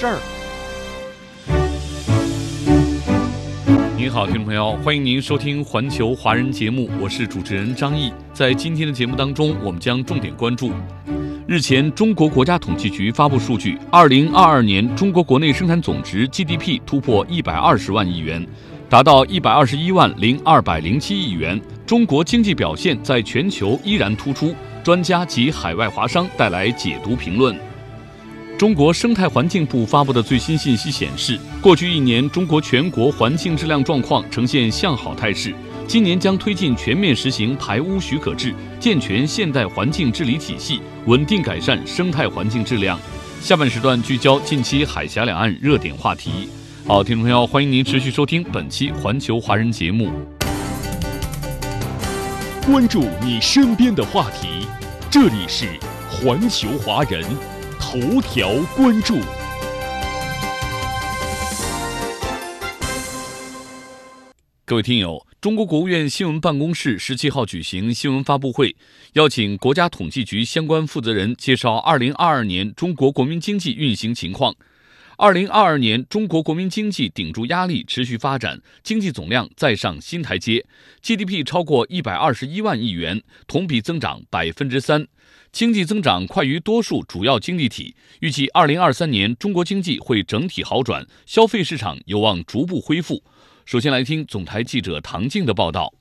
事儿。您好，听众朋友，欢迎您收听环球华人节目，我是主持人张毅。在今天的节目当中，我们将重点关注：日前，中国国家统计局发布数据，二零二二年中国国内生产总值 GDP 突破一百二十万亿元，达到一百二十一万零二百零七亿元。中国经济表现在全球依然突出。专家及海外华商带来解读评论。中国生态环境部发布的最新信息显示，过去一年中国全国环境质量状况呈现向好态势。今年将推进全面实行排污许可制，健全现代环境治理体系，稳定改善生态环境质量。下半时段聚焦近期海峡两岸热点话题。好，听众朋友，欢迎您持续收听本期环球华人节目。关注你身边的话题，这里是环球华人头条关注。各位听友，中国国务院新闻办公室十七号举行新闻发布会，邀请国家统计局相关负责人介绍二零二二年中国国民经济运行情况。二零二二年，中国国民经济顶住压力，持续发展，经济总量再上新台阶，GDP 超过一百二十一万亿元，同比增长百分之三，经济增长快于多数主要经济体。预计二零二三年，中国经济会整体好转，消费市场有望逐步恢复。首先来听总台记者唐静的报道。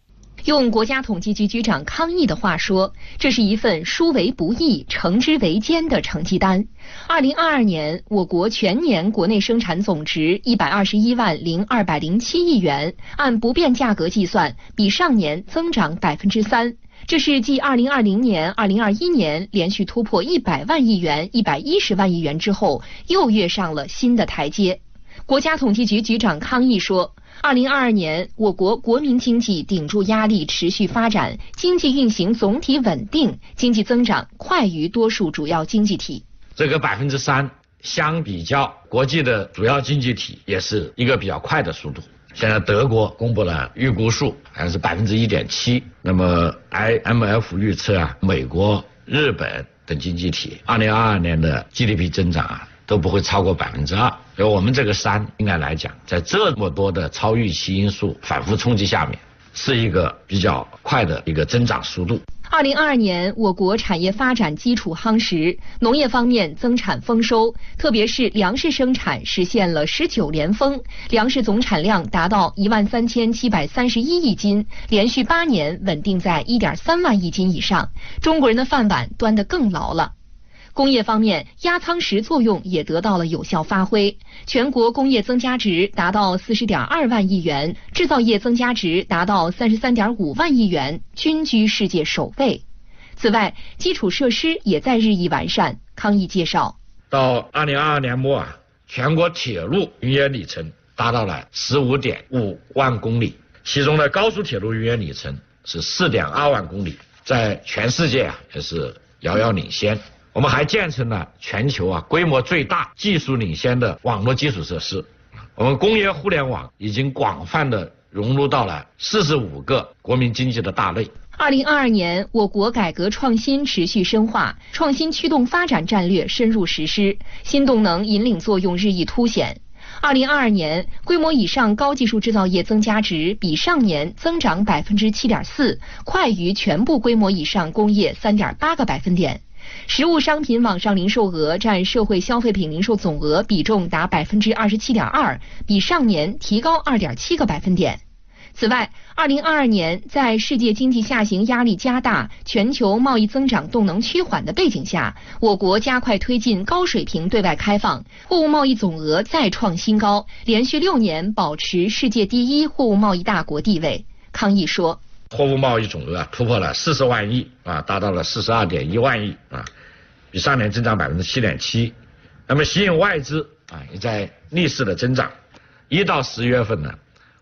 用国家统计局局长康毅的话说，这是一份殊为不易、成之为艰的成绩单。二零二二年，我国全年国内生产总值一百二十一万零二百零七亿元，按不变价格计算，比上年增长百分之三。这是继二零二零年、二零二一年连续突破一百万亿元、一百一十万亿元之后，又跃上了新的台阶。国家统计局局长康毅说。二零二二年，我国国民经济顶住压力，持续发展，经济运行总体稳定，经济增长快于多数主要经济体。这个百分之三，相比较国际的主要经济体，也是一个比较快的速度。现在德国公布了预估数，好像是百分之一点七。那么 IMF 预测啊，美国、日本等经济体二零二二年的 GDP 增长啊。都不会超过百分之二，所以我们这个山应该来讲，在这么多的超预期因素反复冲击下面，是一个比较快的一个增长速度。二零二二年，我国产业发展基础夯实，农业方面增产丰收，特别是粮食生产实现了十九连丰，粮食总产量达到一万三千七百三十一亿斤，连续八年稳定在一点三万亿斤以上，中国人的饭碗端得更牢了。工业方面，压舱石作用也得到了有效发挥，全国工业增加值达到四十点二万亿元，制造业增加值达到三十三点五万亿元，均居世界首位。此外，基础设施也在日益完善。康毅介绍，到二零二二年末啊，全国铁路运营里程达到了十五点五万公里，其中的高速铁路运营里程是四点二万公里，在全世界啊也是遥遥领先。我们还建成了全球啊规模最大、技术领先的网络基础设施。我们工业互联网已经广泛的融入到了四十五个国民经济的大类。二零二二年，我国改革创新持续深化，创新驱动发展战略深入实施，新动能引领作用日益凸显。二零二二年，规模以上高技术制造业增加值比上年增长百分之七点四，快于全部规模以上工业三点八个百分点。实物商品网上零售额占社会消费品零售总额比重达百分之二十七点二，比上年提高二点七个百分点。此外，二零二二年在世界经济下行压力加大、全球贸易增长动能趋缓的背景下，我国加快推进高水平对外开放，货物贸易总额再创新高，连续六年保持世界第一货物贸易大国地位。康毅说。货物贸易总额啊突破了四十万亿啊，达到了四十二点一万亿啊，比上年增长百分之七点七，那么吸引外资啊也在逆势的增长。一到十月份呢，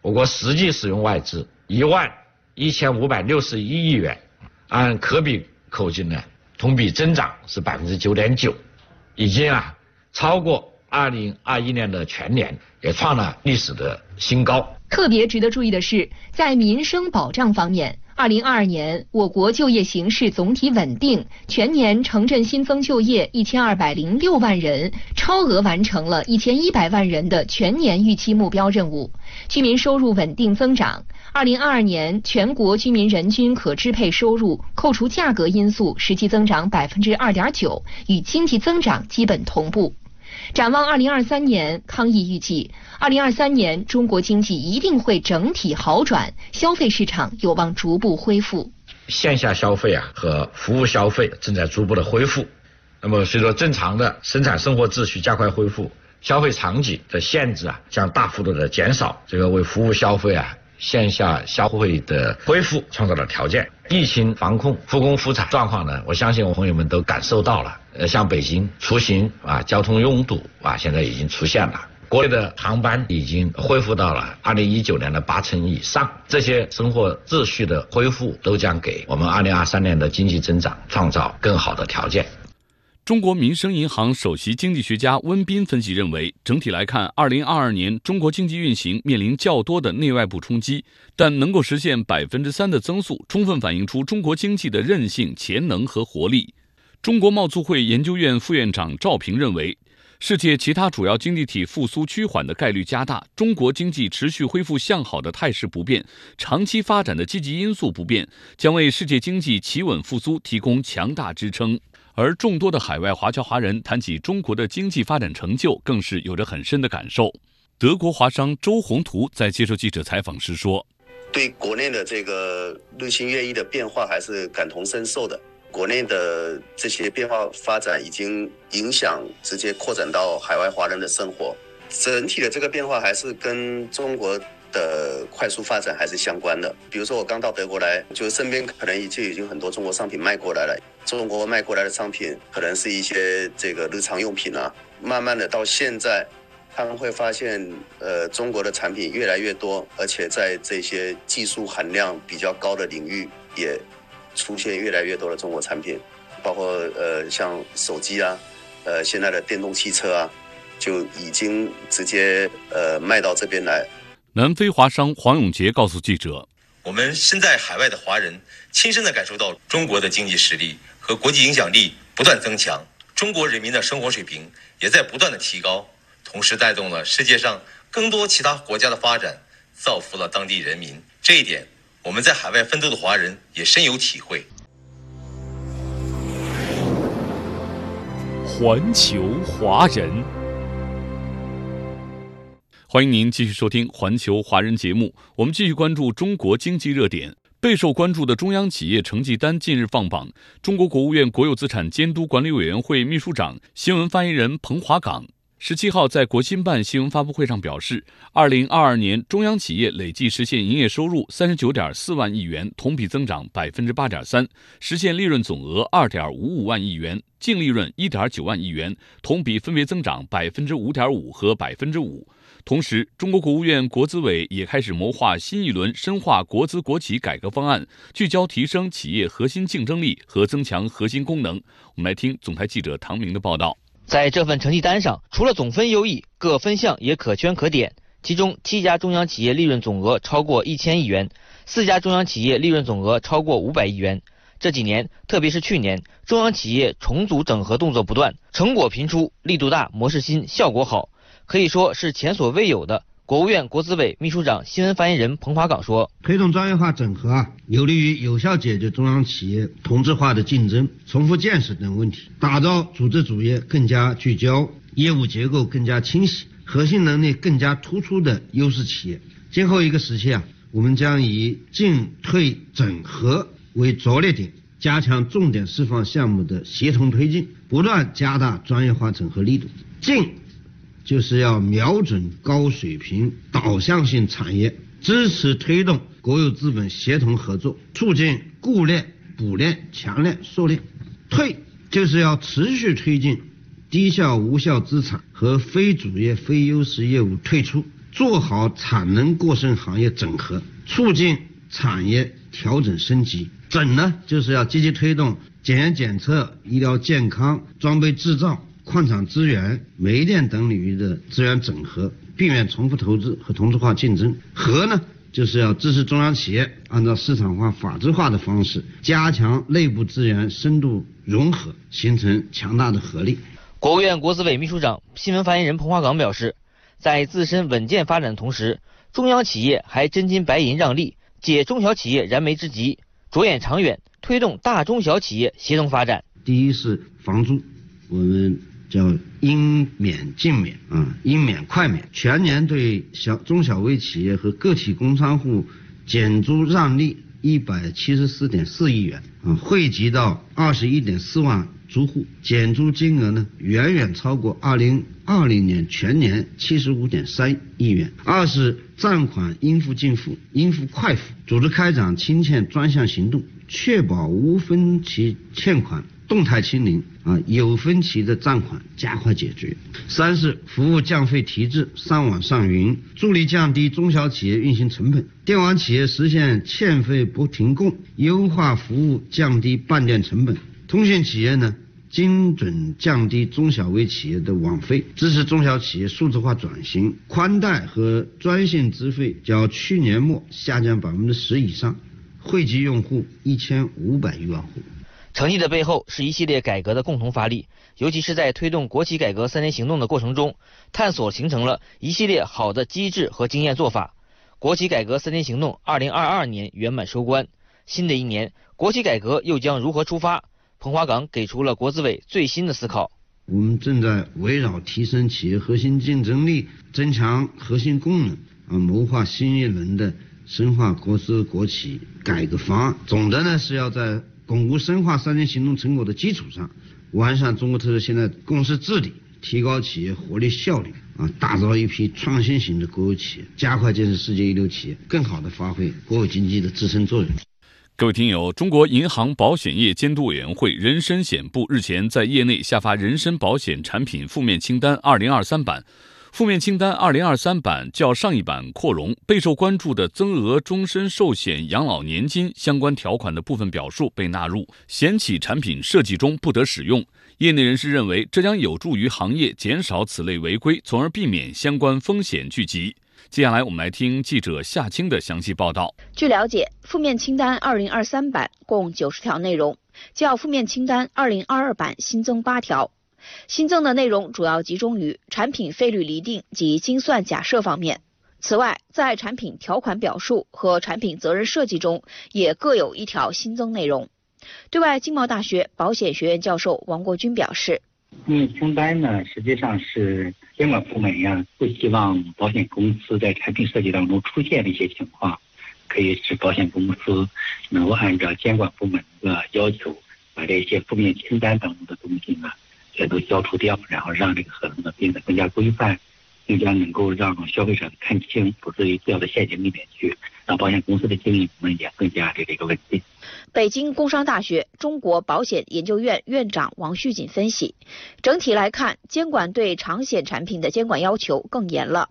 我国实际使用外资一万一千五百六十一亿元，按可比口径呢，同比增长是百分之九点九，已经啊超过二零二一年的全年，也创了历史的新高。特别值得注意的是，在民生保障方面。二零二二年，我国就业形势总体稳定，全年城镇新增就业一千二百零六万人，超额完成了一千一百万人的全年预期目标任务。居民收入稳定增长，二零二二年全国居民人均可支配收入扣除价格因素实际增长百分之二点九，与经济增长基本同步。展望二零二三年，康毅预计，二零二三年中国经济一定会整体好转，消费市场有望逐步恢复。线下消费啊和服务消费正在逐步的恢复，那么随着正常的生产生活秩序加快恢复，消费场景的限制啊将大幅度的减少，这个为服务消费啊。线下消费的恢复创造了条件。疫情防控复工复产状况呢，我相信我朋友们都感受到了。呃，像北京出行啊，交通拥堵啊，现在已经出现了。国内的航班已经恢复到了二零一九年的八成以上。这些生活秩序的恢复，都将给我们二零二三年的经济增长创造更好的条件。中国民生银行首席经济学家温彬分析认为，整体来看，二零二二年中国经济运行面临较多的内外部冲击，但能够实现百分之三的增速，充分反映出中国经济的韧性、潜能和活力。中国贸促会研究院副院长赵平认为，世界其他主要经济体复苏趋缓的概率加大，中国经济持续恢复向好的态势不变，长期发展的积极因素不变，将为世界经济企稳复苏提供强大支撑。而众多的海外华侨华人谈起中国的经济发展成就，更是有着很深的感受。德国华商周宏图在接受记者采访时说：“对国内的这个日新月异的变化还是感同身受的。国内的这些变化发展已经影响直接扩展到海外华人的生活。整体的这个变化还是跟中国。”的快速发展还是相关的。比如说，我刚到德国来，就身边可能就已经很多中国商品卖过来了。中国卖过来的商品可能是一些这个日常用品啊。慢慢的到现在，他们会发现，呃，中国的产品越来越多，而且在这些技术含量比较高的领域，也出现越来越多的中国产品，包括呃像手机啊，呃现在的电动汽车啊，就已经直接呃卖到这边来。南非华商黄永杰告诉记者：“我们身在海外的华人，亲身的感受到中国的经济实力和国际影响力不断增强，中国人民的生活水平也在不断的提高，同时带动了世界上更多其他国家的发展，造福了当地人民。这一点，我们在海外奋斗的华人也深有体会。”环球华人。欢迎您继续收听《环球华人》节目，我们继续关注中国经济热点。备受关注的中央企业成绩单近日放榜，中国国务院国有资产监督管理委员会秘书长、新闻发言人彭华岗十七号在国新办新闻发布会上表示，二零二二年中央企业累计实现营业收入三十九点四万亿元，同比增长百分之八点三，实现利润总额二点五五万亿元，净利润一点九万亿元，同比分别增长百分之五点五和百分之五。同时，中国国务院国资委也开始谋划新一轮深化国资国企改革方案，聚焦提升企业核心竞争力和增强核心功能。我们来听总台记者唐明的报道。在这份成绩单上，除了总分优异，各分项也可圈可点。其中，七家中央企业利润总额超过一千亿元，四家中央企业利润总额超过五百亿元。这几年，特别是去年，中央企业重组整合动作不断，成果频出，力度大，模式新，效果好。可以说是前所未有的。国务院国资委秘书长、新闻发言人彭华岗说：“推动专业化整合啊，有利于有效解决中央企业同质化的竞争、重复建设等问题，打造组织主业更加聚焦、业务结构更加清晰、核心能力更加突出的优势企业。今后一个时期啊，我们将以进退整合为着力点，加强重点释放项目的协同推进，不断加大专业化整合力度。进。”就是要瞄准高水平导向性产业，支持推动国有资本协同合作，促进固链、补链、强链、缩链。退就是要持续推进低效无效资产和非主业非优势业务退出，做好产能过剩行业整合，促进产业调整升级。整呢，就是要积极推动检验检测、医疗健康、装备制造、矿产资源、煤电等领域的资源整合，避免重复投资和同质化竞争。和呢，就是要支持中央企业按照市场化、法治化的方式，加强内部资源深度融合，形成强大的合力。国务院国资委秘书长、新闻发言人彭华岗表示，在自身稳健发展的同时，中央企业还真金白银让利，解中小企业燃眉之急。着眼长远，推动大中小企业协同发展。第一是房租，我们叫应免尽免啊，应免快免，全年对小中小微企业和个体工商户减租让利一百七十四点四亿元啊，惠及到二十一点四万租户，减租金额呢远远超过二零二零年全年七十五点三亿元。二是暂款应付尽付，应付快付，组织开展清欠专项行动，确保无分期欠款动态清零啊，有分歧的暂款加快解决。三是服务降费提质，上网上云，助力降低中小企业运行成本，电网企业实现欠费不停供，优化服务，降低办电成本。通信企业呢？精准降低中小微企业的网费，支持中小企业数字化转型，宽带和专线资费较去年末下降百分之十以上，惠及用户一千五百余万户。成绩的背后是一系列改革的共同发力，尤其是在推动国企改革三年行动的过程中，探索形成了一系列好的机制和经验做法。国企改革三年行动二零二二年圆满收官，新的一年国企改革又将如何出发？彭华岗给出了国资委最新的思考。我们正在围绕提升企业核心竞争力、增强核心功能啊，谋划新一轮的深化国资国企改革方案。总的呢是要在巩固深化三年行动成果的基础上，完善中国特色现代公司治理，提高企业活力效率啊，打造一批创新型的国有企业，加快建设世界一流企业，更好地发挥国有经济的自身作用。各位听友，中国银行保险业监督委员会人身险部日前在业内下发人身保险产品负面清单二零二三版。负面清单二零二三版较上一版扩容，备受关注的增额终身寿险养老年金相关条款的部分表述被纳入险企产品设计中，不得使用。业内人士认为，这将有助于行业减少此类违规，从而避免相关风险聚集。接下来，我们来听记者夏青的详细报道。据了解，负面清单二零二三版共九十条内容，较负面清单二零二二版新增八条。新增的内容主要集中于产品费率厘定及精算假设方面。此外，在产品条款表述和产品责任设计中，也各有一条新增内容。对外经贸大学保险学院教授王国军表示。负面清单呢，实际上是监管部门呀不希望保险公司在产品设计当中出现的一些情况，可以使保险公司能够按照监管部门的要求，把这些负面清单当中的东西呢全都消除掉，然后让这个合同呢变得更加规范。更加能够让消费者看清，不至于掉到陷阱里面去，让保险公司的经营们也更加的这个稳定。北京工商大学中国保险研究院院长王旭锦分析，整体来看，监管对长险产品的监管要求更严了。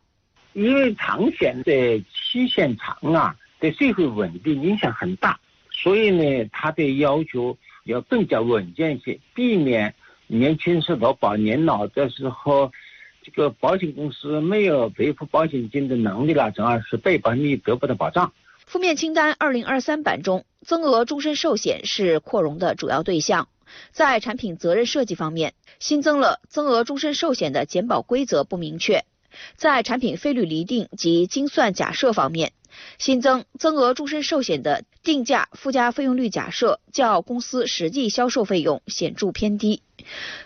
因为长险的期限长啊，对社会稳定影响很大，所以呢，它的要求要更加稳健些，避免年轻时候保年老的时候。这个保险公司没有赔付保险金的能力了，从而是被保人得不到保障。负面清单二零二三版中，增额终身寿险是扩容的主要对象。在产品责任设计方面，新增了增额终身寿险的减保规则不明确。在产品费率厘定及精算假设方面，新增增额终身寿险的定价附加费用率假设较公司实际销售费用显著偏低。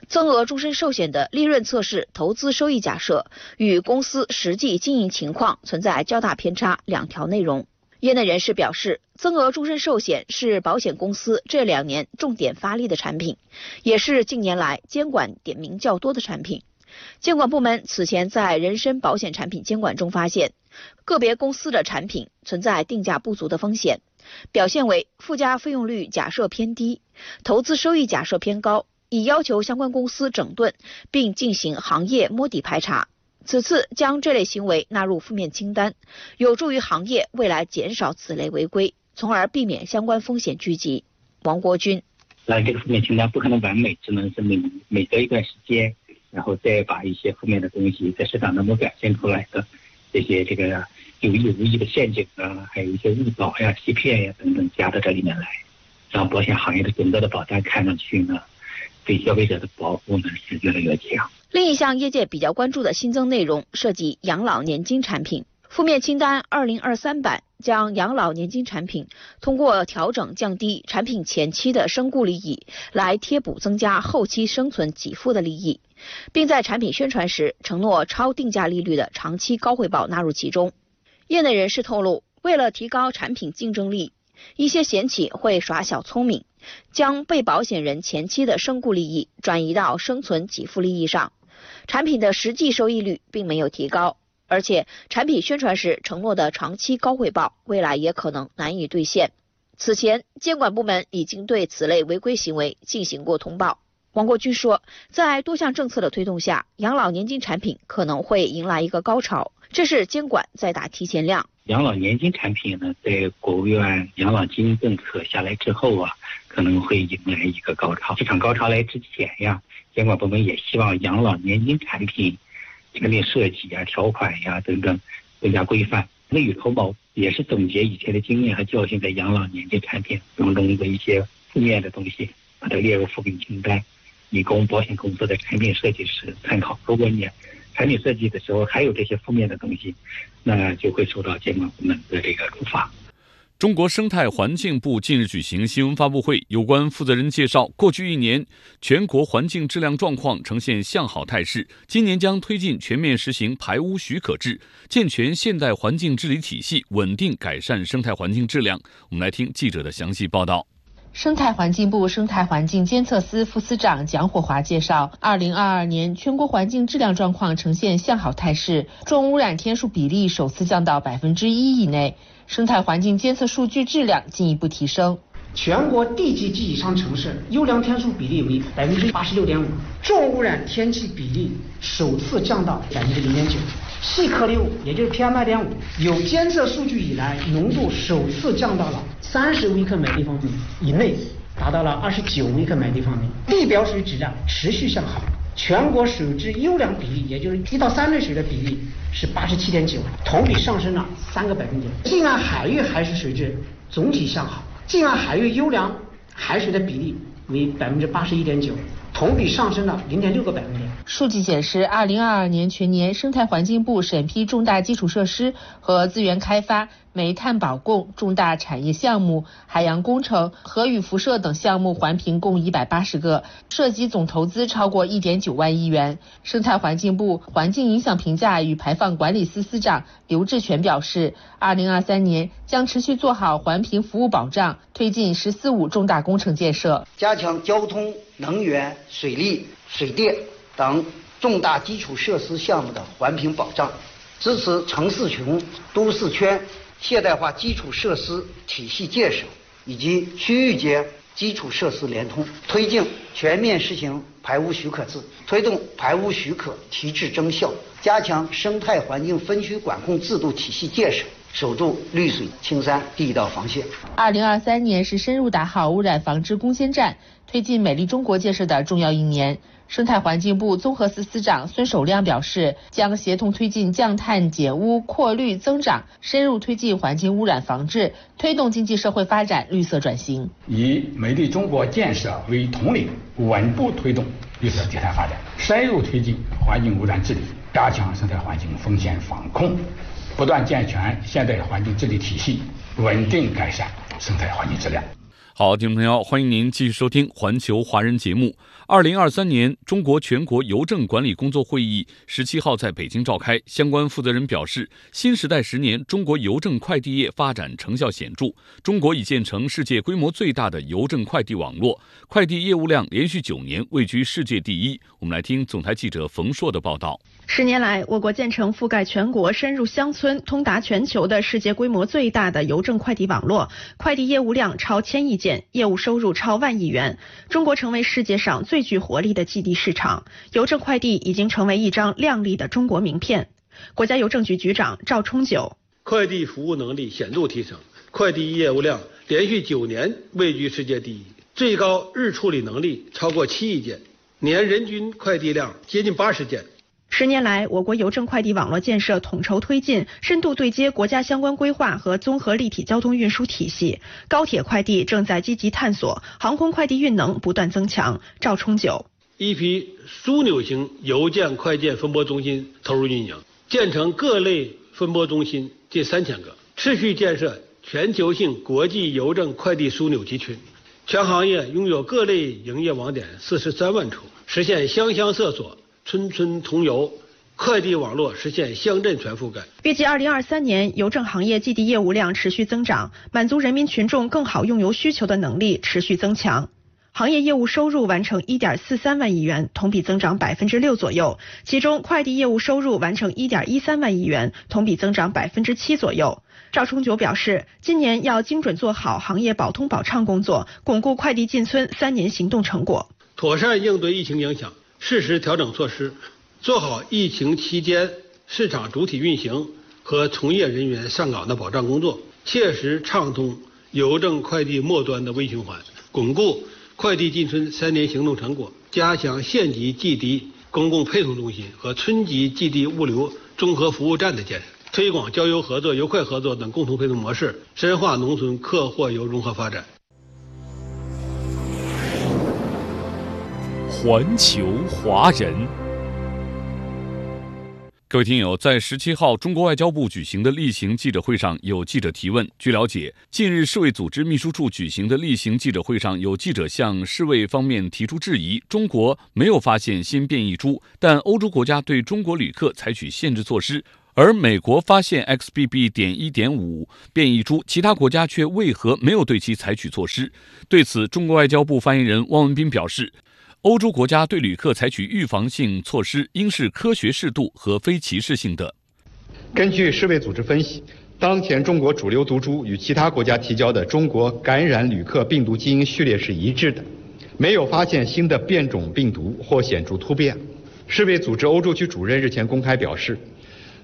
增额终身寿险的利润测试投资收益假设与公司实际经营情况存在较大偏差，两条内容。业内人士表示，增额终身寿险是保险公司这两年重点发力的产品，也是近年来监管点名较多的产品。监管部门此前在人身保险产品监管中发现，个别公司的产品存在定价不足的风险，表现为附加费用率假设偏低，投资收益假设偏高。已要求相关公司整顿，并进行行业摸底排查。此次将这类行为纳入负面清单，有助于行业未来减少此类违规，从而避免相关风险聚集。王国军，那这个负面清单不可能完美，只能是每每隔一段时间，然后再把一些负面的东西在市场当中表现出来的这些这个有意无意的陷阱啊，还有一些误导呀、欺骗呀等等加到这里面来，让保险行业的整个的保单看上去呢，对消费者的保护呢是越来越强。另一项业界比较关注的新增内容涉及养老年金产品。负面清单二零二三版将养老年金产品通过调整降低产品前期的身故利益，来贴补增加后期生存给付的利益，并在产品宣传时承诺超定价利率的长期高回报纳入其中。业内人士透露，为了提高产品竞争力，一些险企会耍小聪明，将被保险人前期的身故利益转移到生存给付利益上。产品的实际收益率并没有提高，而且产品宣传时承诺的长期高回报，未来也可能难以兑现。此前，监管部门已经对此类违规行为进行过通报。王国军说，在多项政策的推动下，养老年金产品可能会迎来一个高潮，这是监管在打提前量。养老年金产品呢，在国务院养老金政策下来之后啊，可能会迎来一个高潮。这场高潮来之前呀。监管部门也希望养老年金产品产品设计啊、条款呀等等更加规范，未雨绸缪，也是总结以前的经验和教训，在养老年金产品当中的一些负面的东西，把它列入负面清单，以供保险公司的产品设计师参考。如果你产品设计的时候还有这些负面的东西，那就会受到监管部门的这个处罚。中国生态环境部近日举行新闻发布会，有关负责人介绍，过去一年全国环境质量状况呈现向好态势，今年将推进全面实行排污许可制，健全现代环境治理体系，稳定改善生态环境质量。我们来听记者的详细报道。生态环境部生态环境监测司副司长蒋火华介绍，二零二二年全国环境质量状况呈现向好态势，重污染天数比例首次降到百分之一以内。生态环境监测数据质量进一步提升，全国地级及以上城市优良天数比例为百分之八十六点五，重污染天气比例首次降到百分之零点九，细颗粒物也就是 PM 二点五有监测数据以来浓度首次降到了三十微克每立方米以内，达到了二十九微克每立方米，地表水质量持续向好。全国水质优良比例，也就是一到三类水的比例是八十七点九，同比上升了三个百分点。近岸海域海水水质总体向好，近岸海域优良海水的比例为百分之八十一点九。同比上升了零点六个百分点。数据显示，二零二二年全年生态环境部审批重大基础设施和资源开发、煤炭保供重大产业项目、海洋工程、核与辐射等项目环评共一百八十个，涉及总投资超过一点九万亿元。生态环境部环境影响评价与排放管理司司长刘志全表示，二零二三年将持续做好环评服务保障，推进“十四五”重大工程建设，加强交通。能源、水利、水电等重大基础设施项目的环评保障，支持城市群、都市圈现代化基础设施体系建设以及区域间基础设施联通，推进全面实行排污许可制，推动排污许可提质增效，加强生态环境分区管控制度体系建设。守住绿水青山第一道防线。二零二三年是深入打好污染防治攻坚战、推进美丽中国建设的重要一年。生态环境部综合司司长孙守亮表示，将协同推进降碳减污、扩绿增长，深入推进环境污染防治，推动经济社会发展绿色转型。以美丽中国建设为统领，稳步推动绿色低碳发展，深入推进环境污染治理，加强生态环境风险防控。不断健全现代环境治理体系，稳定改善生态环境质量。好，听众朋友，欢迎您继续收听《环球华人》节目。二零二三年中国全国邮政管理工作会议十七号在北京召开，相关负责人表示，新时代十年，中国邮政快递业发展成效显著，中国已建成世界规模最大的邮政快递网络，快递业务量连续九年位居世界第一。我们来听总台记者冯硕的报道。十年来，我国建成覆盖全国、深入乡村、通达全球的世界规模最大的邮政快递网络，快递业务量超千亿件。业务收入超万亿元。中国成为世界上最具活力的寄递市场，邮政快递已经成为一张亮丽的中国名片。国家邮政局局长赵充九：快递服务能力显著提升，快递业务量连续九年位居世界第一，最高日处理能力超过七亿件，年人均快递量接近八十件。十年来，我国邮政快递网络建设统筹推进，深度对接国家相关规划和综合立体交通运输体系。高铁快递正在积极探索，航空快递运能不断增强。赵冲九：一批枢纽型邮件快件分拨中心投入运营，建成各类分拨中心近三千个，持续建设全球性国际邮政快递枢纽集群，全行业拥有各类营业网点四十三万处，实现乡乡厕所。村村通邮，快递网络实现乡镇全覆盖。预计二零二三年，邮政行业寄递业务量持续增长，满足人民群众更好用邮需求的能力持续增强。行业业务收入完成一点四三万亿元，同比增长百分之六左右。其中，快递业务收入完成一点一三万亿元，同比增长百分之七左右。赵冲九表示，今年要精准做好行业保通保畅工作，巩固快递进村三年行动成果，妥善应对疫情影响。适时调整措施，做好疫情期间市场主体运行和从业人员上岗的保障工作，切实畅通邮政快递末端的微循环，巩固快递进村三年行动成果，加强县级寄递公共配送中心和村级寄递物流综合服务站的建设，推广交邮合作、邮快合作等共同配送模式，深化农村客货邮融合发展。环球华人，各位听友，在十七号中国外交部举行的例行记者会上，有记者提问。据了解，近日世卫组织秘书处举行的例行记者会上，有记者向世卫方面提出质疑：中国没有发现新变异株，但欧洲国家对中国旅客采取限制措施，而美国发现 XBB. 点一点五变异株，其他国家却为何没有对其采取措施？对此，中国外交部发言人汪文斌表示。欧洲国家对旅客采取预防性措施，应是科学适度和非歧视性的。根据世卫组织分析，当前中国主流毒株与其他国家提交的中国感染旅客病毒基因序列是一致的，没有发现新的变种病毒或显著突变。世卫组织欧洲区主任日前公开表示，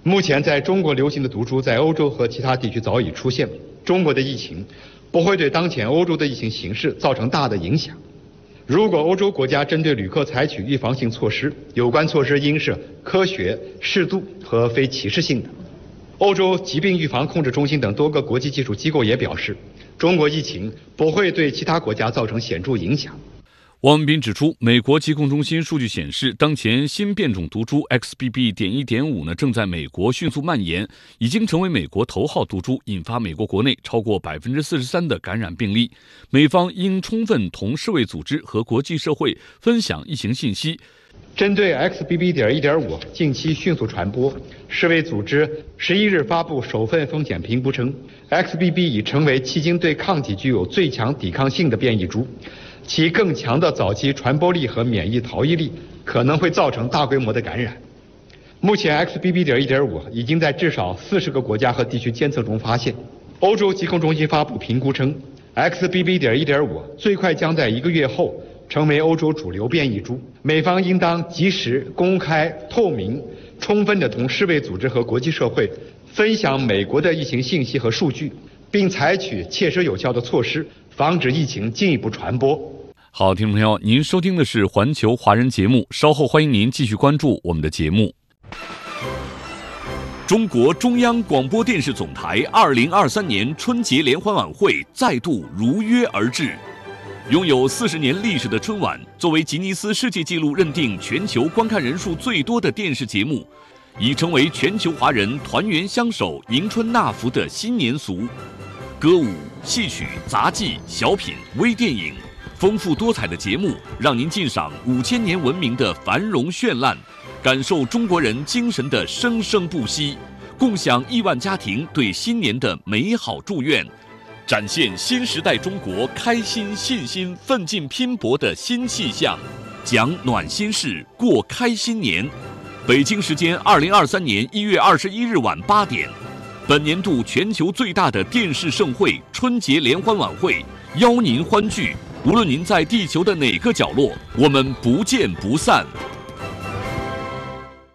目前在中国流行的毒株在欧洲和其他地区早已出现，中国的疫情不会对当前欧洲的疫情形势造成大的影响。如果欧洲国家针对旅客采取预防性措施，有关措施应是科学、适度和非歧视性的。欧洲疾病预防控制中心等多个国际技术机构也表示，中国疫情不会对其他国家造成显著影响。汪文斌指出，美国疾控中心数据显示，当前新变种毒株 XBB. 点一点五呢正在美国迅速蔓延，已经成为美国头号毒株，引发美国国内超过百分之四十三的感染病例。美方应充分同世卫组织和国际社会分享疫情信息。针对 XBB. 点一点五近期迅速传播，世卫组织十一日发布首份风险评估称，XBB 已成为迄今对抗体具有最强抵抗性的变异株。其更强的早期传播力和免疫逃逸力可能会造成大规模的感染。目前 XBB. 点一点五已经在至少四十个国家和地区监测中发现。欧洲疾控中心发布评估称，XBB. 点一点五最快将在一个月后成为欧洲主流变异株。美方应当及时、公开、透明、充分地同世卫组织和国际社会分享美国的疫情信息和数据，并采取切实有效的措施，防止疫情进一步传播。好，听众朋友，您收听的是环球华人节目，稍后欢迎您继续关注我们的节目。中国中央广播电视总台二零二三年春节联欢晚会再度如约而至。拥有四十年历史的春晚，作为吉尼斯世界纪录认定全球观看人数最多的电视节目，已成为全球华人团圆相守、迎春纳福的新年俗。歌舞、戏曲、杂技、小品、微电影。丰富多彩的节目，让您尽赏五千年文明的繁荣绚烂，感受中国人精神的生生不息，共享亿万家庭对新年的美好祝愿，展现新时代中国开心、信心、奋进、拼搏的新气象，讲暖心事，过开心年。北京时间二零二三年一月二十一日晚八点，本年度全球最大的电视盛会——春节联欢晚会。邀您欢聚。无论您在地球的哪个角落，我们不见不散。